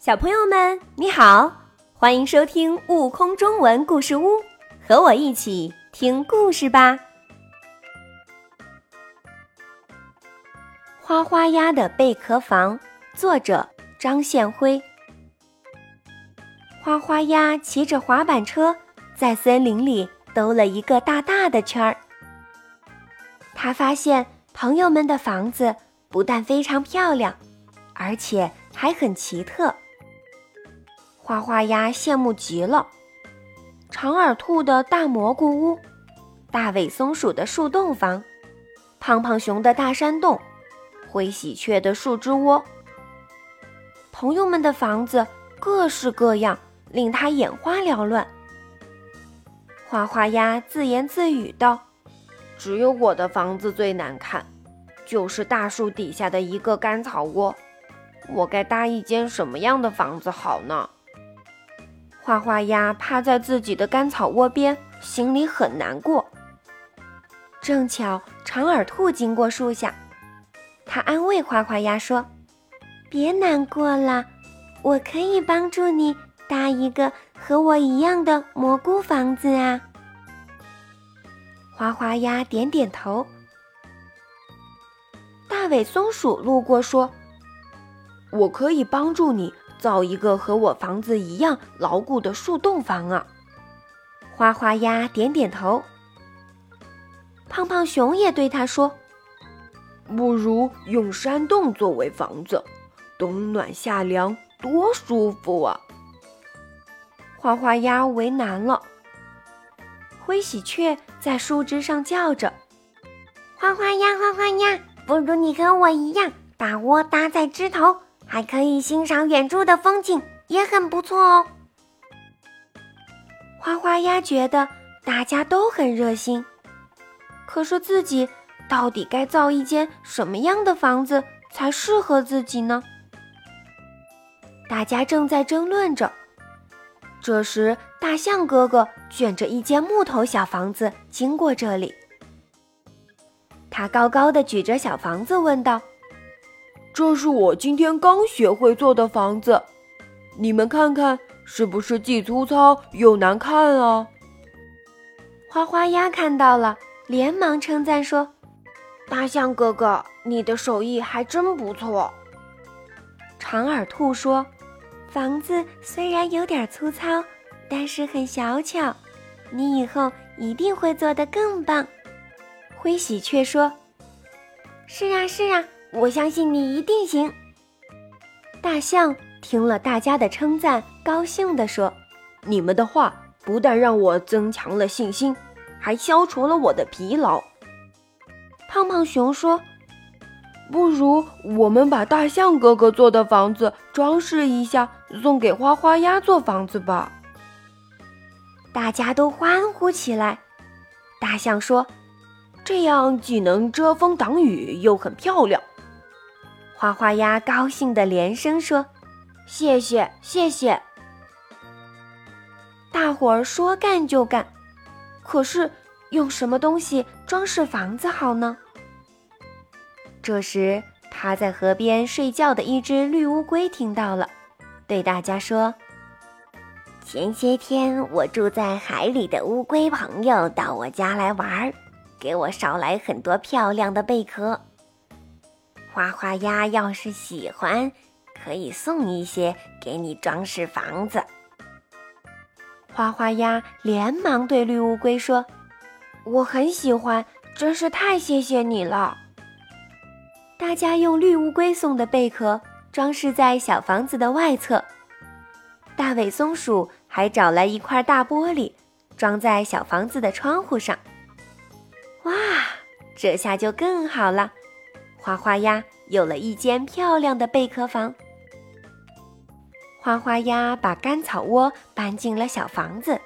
小朋友们，你好，欢迎收听《悟空中文故事屋》，和我一起听故事吧。花花鸭的贝壳房，作者张宪辉。花花鸭骑着滑板车，在森林里兜了一个大大的圈儿。他发现朋友们的房子不但非常漂亮，而且还很奇特。花花鸭羡慕极了，长耳兔的大蘑菇屋，大尾松鼠的树洞房，胖胖熊的大山洞，灰喜鹊的树枝窝。朋友们的房子各式各样，令他眼花缭乱。花花鸭自言自语道：“只有我的房子最难看，就是大树底下的一个干草窝。我该搭一间什么样的房子好呢？”花花鸭趴在自己的干草窝边，心里很难过。正巧长耳兔经过树下，它安慰花花鸭说：“别难过了，我可以帮助你搭一个和我一样的蘑菇房子啊。”花花鸭点点头。大尾松鼠路过说：“我可以帮助你。”造一个和我房子一样牢固的树洞房啊！花花鸭点点头。胖胖熊也对他说：“不如用山洞作为房子，冬暖夏凉，多舒服啊！”花花鸭为难了。灰喜鹊在树枝上叫着：“花花鸭，花花鸭，不如你和我一样，把窝搭在枝头。”还可以欣赏远处的风景，也很不错哦。花花鸭觉得大家都很热心，可是自己到底该造一间什么样的房子才适合自己呢？大家正在争论着。这时，大象哥哥卷着一间木头小房子经过这里，他高高的举着小房子，问道。这是我今天刚学会做的房子，你们看看是不是既粗糙又难看啊？花花鸭看到了，连忙称赞说：“大象哥哥，你的手艺还真不错。”长耳兔说：“房子虽然有点粗糙，但是很小巧，你以后一定会做得更棒。”灰喜鹊说：“是啊，是啊。”我相信你一定行。大象听了大家的称赞，高兴地说：“你们的话不但让我增强了信心，还消除了我的疲劳。”胖胖熊说：“不如我们把大象哥哥做的房子装饰一下，送给花花鸭做房子吧。”大家都欢呼起来。大象说：“这样既能遮风挡雨，又很漂亮。”花花鸭高兴的连声说：“谢谢，谢谢！”大伙儿说干就干，可是用什么东西装饰房子好呢？这时，趴在河边睡觉的一只绿乌龟听到了，对大家说：“前些天我住在海里的乌龟朋友到我家来玩，给我捎来很多漂亮的贝壳。”花花鸭要是喜欢，可以送一些给你装饰房子。花花鸭连忙对绿乌龟说：“我很喜欢，真是太谢谢你了。”大家用绿乌龟送的贝壳装饰在小房子的外侧。大尾松鼠还找来一块大玻璃，装在小房子的窗户上。哇，这下就更好了。花花鸭有了一间漂亮的贝壳房。花花鸭把干草窝搬进了小房子，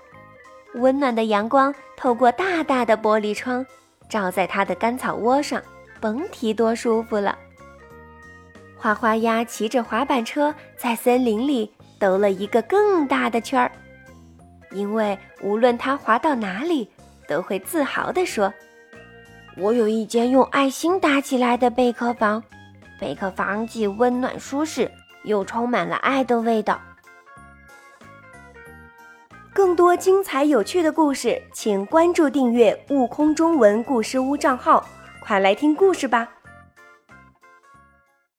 温暖的阳光透过大大的玻璃窗，照在它的干草窝上，甭提多舒服了。花花鸭骑着滑板车在森林里兜了一个更大的圈儿，因为无论它滑到哪里，都会自豪地说。我有一间用爱心搭起来的贝壳房，贝壳房既温暖舒适，又充满了爱的味道。更多精彩有趣的故事，请关注订阅“悟空中文故事屋”账号，快来听故事吧！